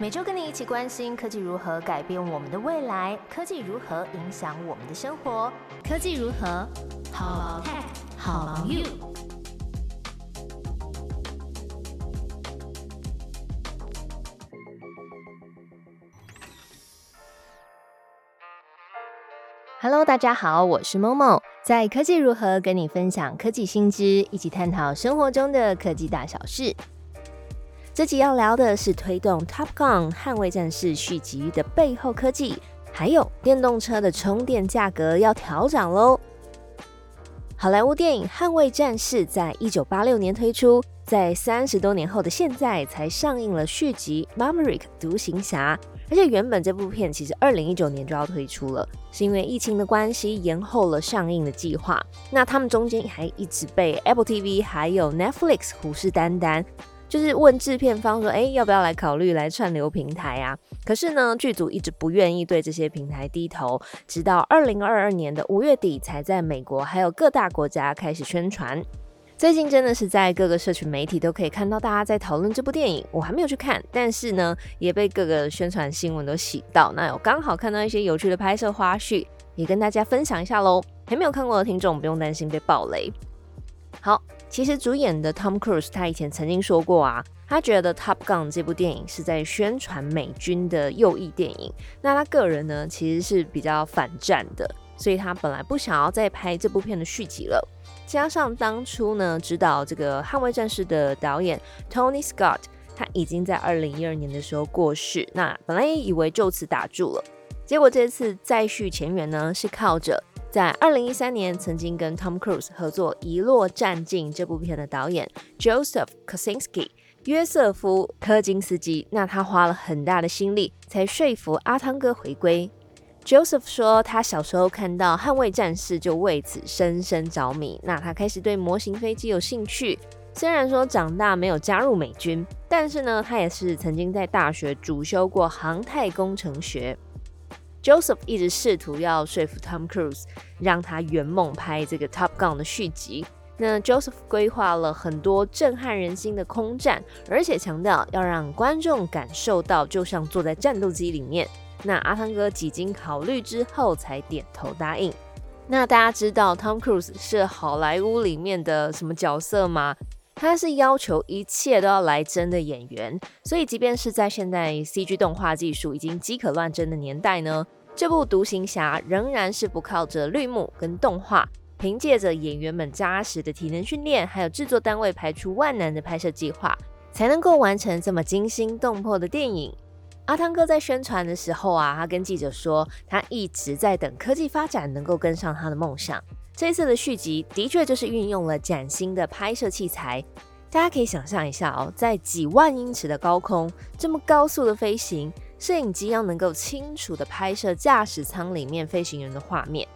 每周跟你一起关心科技如何改变我们的未来，科技如何影响我们的生活，科技如何好 tech 好 you。Hello，大家好，我是 Momo，在科技如何跟你分享科技新知，一起探讨生活中的科技大小事。这集要聊的是推动《Top Gun》捍卫战士续集的背后科技，还有电动车的充电价格要调涨喽。好莱坞电影《捍卫战士》在一九八六年推出，在三十多年后的现在才上映了续集《Maverick 独行侠》，而且原本这部片其实二零一九年就要推出了，是因为疫情的关系延后了上映的计划。那他们中间还一直被 Apple TV 还有 Netflix 虎视眈眈。就是问制片方说，哎，要不要来考虑来串流平台啊？可是呢，剧组一直不愿意对这些平台低头，直到二零二二年的五月底，才在美国还有各大国家开始宣传。最近真的是在各个社群媒体都可以看到大家在讨论这部电影。我还没有去看，但是呢，也被各个宣传新闻都洗到。那有刚好看到一些有趣的拍摄花絮，也跟大家分享一下喽。还没有看过的听众不用担心被暴雷。好。其实主演的 Tom Cruise 他以前曾经说过啊，他觉得 Top Gun 这部电影是在宣传美军的右翼电影。那他个人呢，其实是比较反战的，所以他本来不想要再拍这部片的续集了。加上当初呢，指导这个《捍卫战士》的导演 Tony Scott，他已经在二零一二年的时候过世。那本来也以为就此打住了，结果这次再续前缘呢，是靠着。在二零一三年，曾经跟 Tom Cruise 合作《遗落战境》这部片的导演 Joseph Kosinski 约瑟夫科金斯基，那他花了很大的心力才说服阿汤哥回归。Joseph 说，他小时候看到《捍卫战士》就为此深深着迷，那他开始对模型飞机有兴趣。虽然说长大没有加入美军，但是呢，他也是曾经在大学主修过航太工程学。Joseph 一直试图要说服 Tom Cruise，让他圆梦拍这个 Top Gun 的续集。那 Joseph 规划了很多震撼人心的空战，而且强调要让观众感受到就像坐在战斗机里面。那阿汤哥几经考虑之后才点头答应。那大家知道 Tom Cruise 是好莱坞里面的什么角色吗？他是要求一切都要来真的演员，所以即便是在现在 CG 动画技术已经饥渴乱真的年代呢，这部独行侠仍然是不靠着绿幕跟动画，凭借着演员们扎实的体能训练，还有制作单位排除万难的拍摄计划，才能够完成这么惊心动魄的电影。阿汤哥在宣传的时候啊，他跟记者说，他一直在等科技发展能够跟上他的梦想。这次的续集的确就是运用了崭新的拍摄器材，大家可以想象一下哦，在几万英尺的高空这么高速的飞行，摄影机要能够清楚的拍摄驾驶舱里面飞行员的画面，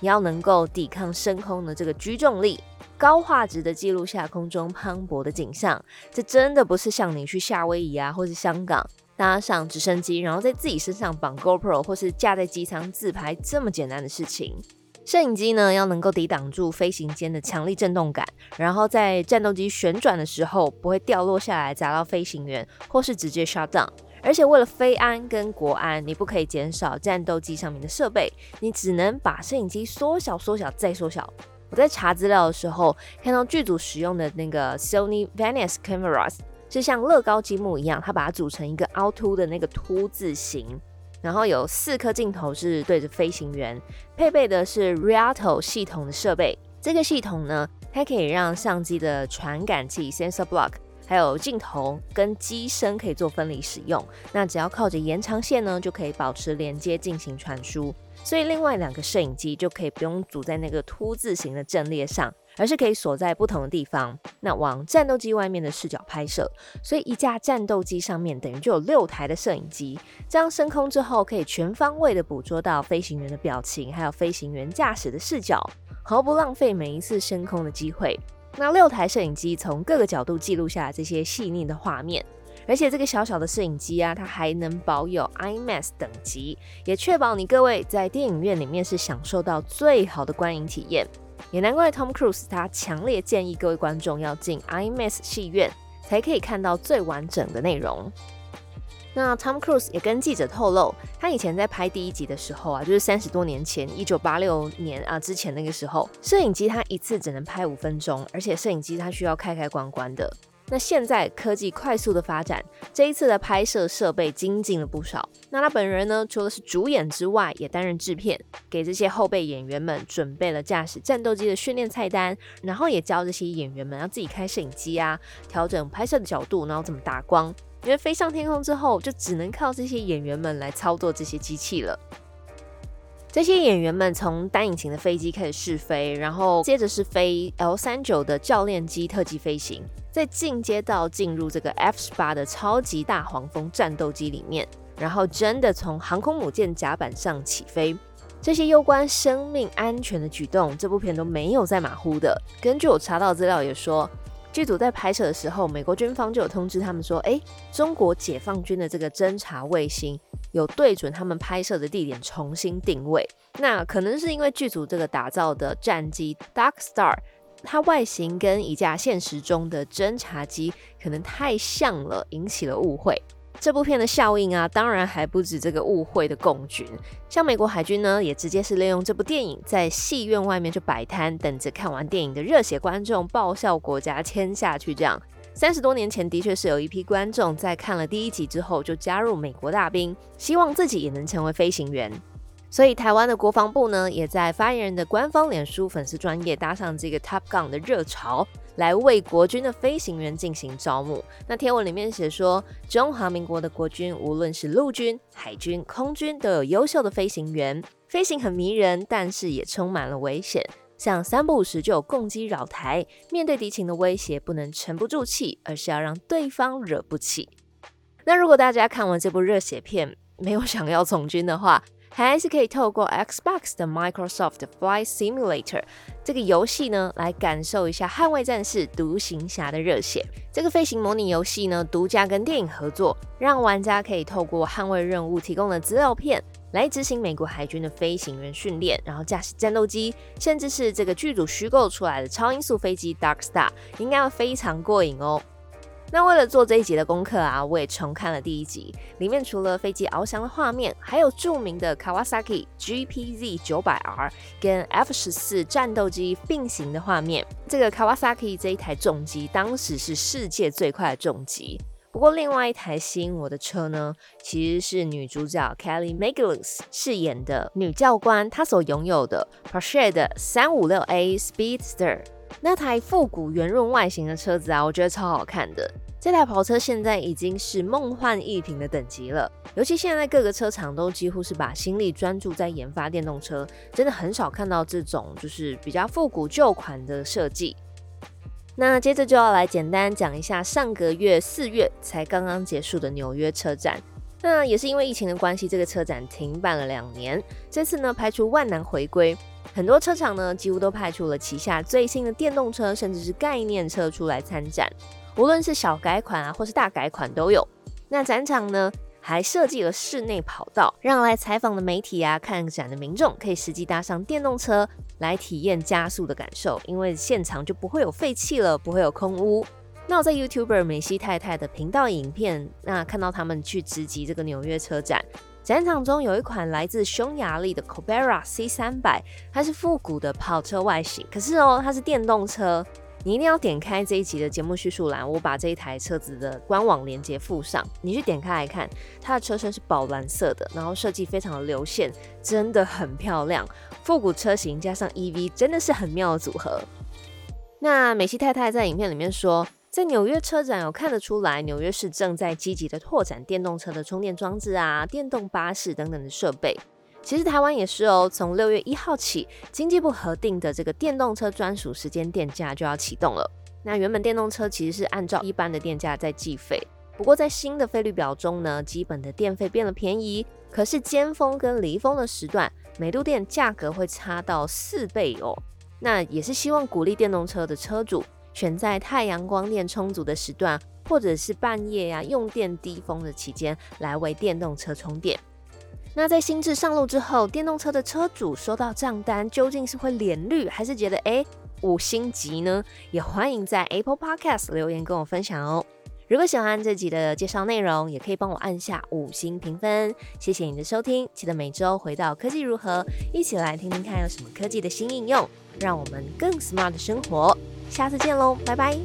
也要能够抵抗升空的这个居重力，高画质的记录下空中磅礴的景象。这真的不是像你去夏威夷啊，或是香港搭上直升机，然后在自己身上绑 GoPro 或是架在机舱自拍这么简单的事情。摄影机呢，要能够抵挡住飞行间的强力震动感，然后在战斗机旋转的时候不会掉落下来砸到飞行员，或是直接 shut down。而且为了飞安跟国安，你不可以减少战斗机上面的设备，你只能把摄影机缩小、缩小再缩小。我在查资料的时候看到剧组使用的那个 Sony Venice cameras 是像乐高积木一样，它把它组成一个凹凸的那个凸字形。然后有四颗镜头是对着飞行员，配备的是 Rialto 系统的设备。这个系统呢，它可以让相机的传感器 （sensor block） 还有镜头跟机身可以做分离使用。那只要靠着延长线呢，就可以保持连接进行传输。所以另外两个摄影机就可以不用组在那个凸字形的阵列上。而是可以锁在不同的地方，那往战斗机外面的视角拍摄，所以一架战斗机上面等于就有六台的摄影机，这样升空之后可以全方位的捕捉到飞行员的表情，还有飞行员驾驶的视角，毫不浪费每一次升空的机会。那六台摄影机从各个角度记录下这些细腻的画面，而且这个小小的摄影机啊，它还能保有 IMAX 等级，也确保你各位在电影院里面是享受到最好的观影体验。也难怪 Tom Cruise 他强烈建议各位观众要进 IMAX 戏院，才可以看到最完整的内容。那 Tom Cruise 也跟记者透露，他以前在拍第一集的时候啊，就是三十多年前，一九八六年啊之前那个时候，摄影机他一次只能拍五分钟，而且摄影机他需要开开关关的。那现在科技快速的发展，这一次的拍摄设备精进了不少。那他本人呢，除了是主演之外，也担任制片，给这些后备演员们准备了驾驶战斗机的训练菜单，然后也教这些演员们要自己开摄影机啊，调整拍摄的角度，然后怎么打光。因为飞上天空之后，就只能靠这些演员们来操作这些机器了。这些演员们从单引擎的飞机开始试飞，然后接着是飞 L 三九的教练机特技飞行，再进阶到进入这个 F 十八的超级大黄蜂战斗机里面，然后真的从航空母舰甲板上起飞。这些攸关生命安全的举动，这部片都没有在马虎的。根据我查到资料也说。剧组在拍摄的时候，美国军方就有通知他们说：“哎，中国解放军的这个侦察卫星有对准他们拍摄的地点重新定位。那可能是因为剧组这个打造的战机 Dark Star，它外形跟一架现实中的侦察机可能太像了，引起了误会。”这部片的效应啊，当然还不止这个误会的共军。像美国海军呢，也直接是利用这部电影在戏院外面就摆摊，等着看完电影的热血观众报效国家签下去。这样，三十多年前的确是有一批观众在看了第一集之后就加入美国大兵，希望自己也能成为飞行员。所以台湾的国防部呢，也在发言人的官方脸书粉丝专业搭上这个 Top Gun 的热潮。来为国军的飞行员进行招募。那贴文里面写说，中华民国的国军无论是陆军、海军、空军，都有优秀的飞行员，飞行很迷人，但是也充满了危险。像三不五时就有攻击扰台，面对敌情的威胁，不能沉不住气，而是要让对方惹不起。那如果大家看完这部热血片，没有想要从军的话，还是可以透过 Xbox 的 Microsoft Flight Simulator 这个游戏呢，来感受一下《捍卫战士》独行侠的热血。这个飞行模拟游戏呢，独家跟电影合作，让玩家可以透过捍卫任务提供的资料片，来执行美国海军的飞行员训练，然后驾驶战斗机，甚至是这个剧组虚构出来的超音速飞机 Dark Star，应该会非常过瘾哦。那为了做这一集的功课啊，我也重看了第一集。里面除了飞机翱翔的画面，还有著名的 Kawasaki GPZ 九百 R 跟 F 十四战斗机并行的画面。这个 Kawasaki 这一台重机当时是世界最快的重机。不过另外一台吸引我的车呢，其实是女主角 Kelly McGillis 饰演的女教官她所拥有的 Porsche 的三五六 A Speedster。那台复古圆润外形的车子啊，我觉得超好看的。这台跑车现在已经是梦幻一品的等级了，尤其现在各个车厂都几乎是把心力专注在研发电动车，真的很少看到这种就是比较复古旧款的设计。那接着就要来简单讲一下上个月四月才刚刚结束的纽约车展。那也是因为疫情的关系，这个车展停办了两年，这次呢排除万难回归。很多车厂呢，几乎都派出了旗下最新的电动车，甚至是概念车出来参展。无论是小改款啊，或是大改款都有。那展场呢，还设计了室内跑道，让来采访的媒体啊、看展的民众可以实际搭上电动车来体验加速的感受。因为现场就不会有废气了，不会有空污。那我在 YouTuber 梅西太太的频道影片，那看到他们去直击这个纽约车展。展场中有一款来自匈牙利的 Cobra C 三百，它是复古的跑车外形，可是哦，它是电动车。你一定要点开这一集的节目叙述栏，我把这一台车子的官网链接附上，你去点开来看，它的车身是宝蓝色的，然后设计非常的流线，真的很漂亮。复古车型加上 EV，真的是很妙的组合。那美西太太在影片里面说。在纽约车展有看得出来，纽约市正在积极的拓展电动车的充电装置啊、电动巴士等等的设备。其实台湾也是哦，从六月一号起，经济部核定的这个电动车专属时间电价就要启动了。那原本电动车其实是按照一般的电价在计费，不过在新的费率表中呢，基本的电费变了便宜，可是尖峰跟离峰的时段，每度电价格会差到四倍哦。那也是希望鼓励电动车的车主。选在太阳光电充足的时段，或者是半夜呀用电低峰的期间来为电动车充电。那在新制上路之后，电动车的车主收到账单究竟是会脸绿还是觉得哎五星级呢？也欢迎在 Apple Podcast 留言跟我分享哦。如果喜欢这集的介绍内容，也可以帮我按下五星评分，谢谢你的收听。记得每周回到科技如何，一起来听听看有什么科技的新应用。让我们更 smart 的生活，下次见喽，拜拜。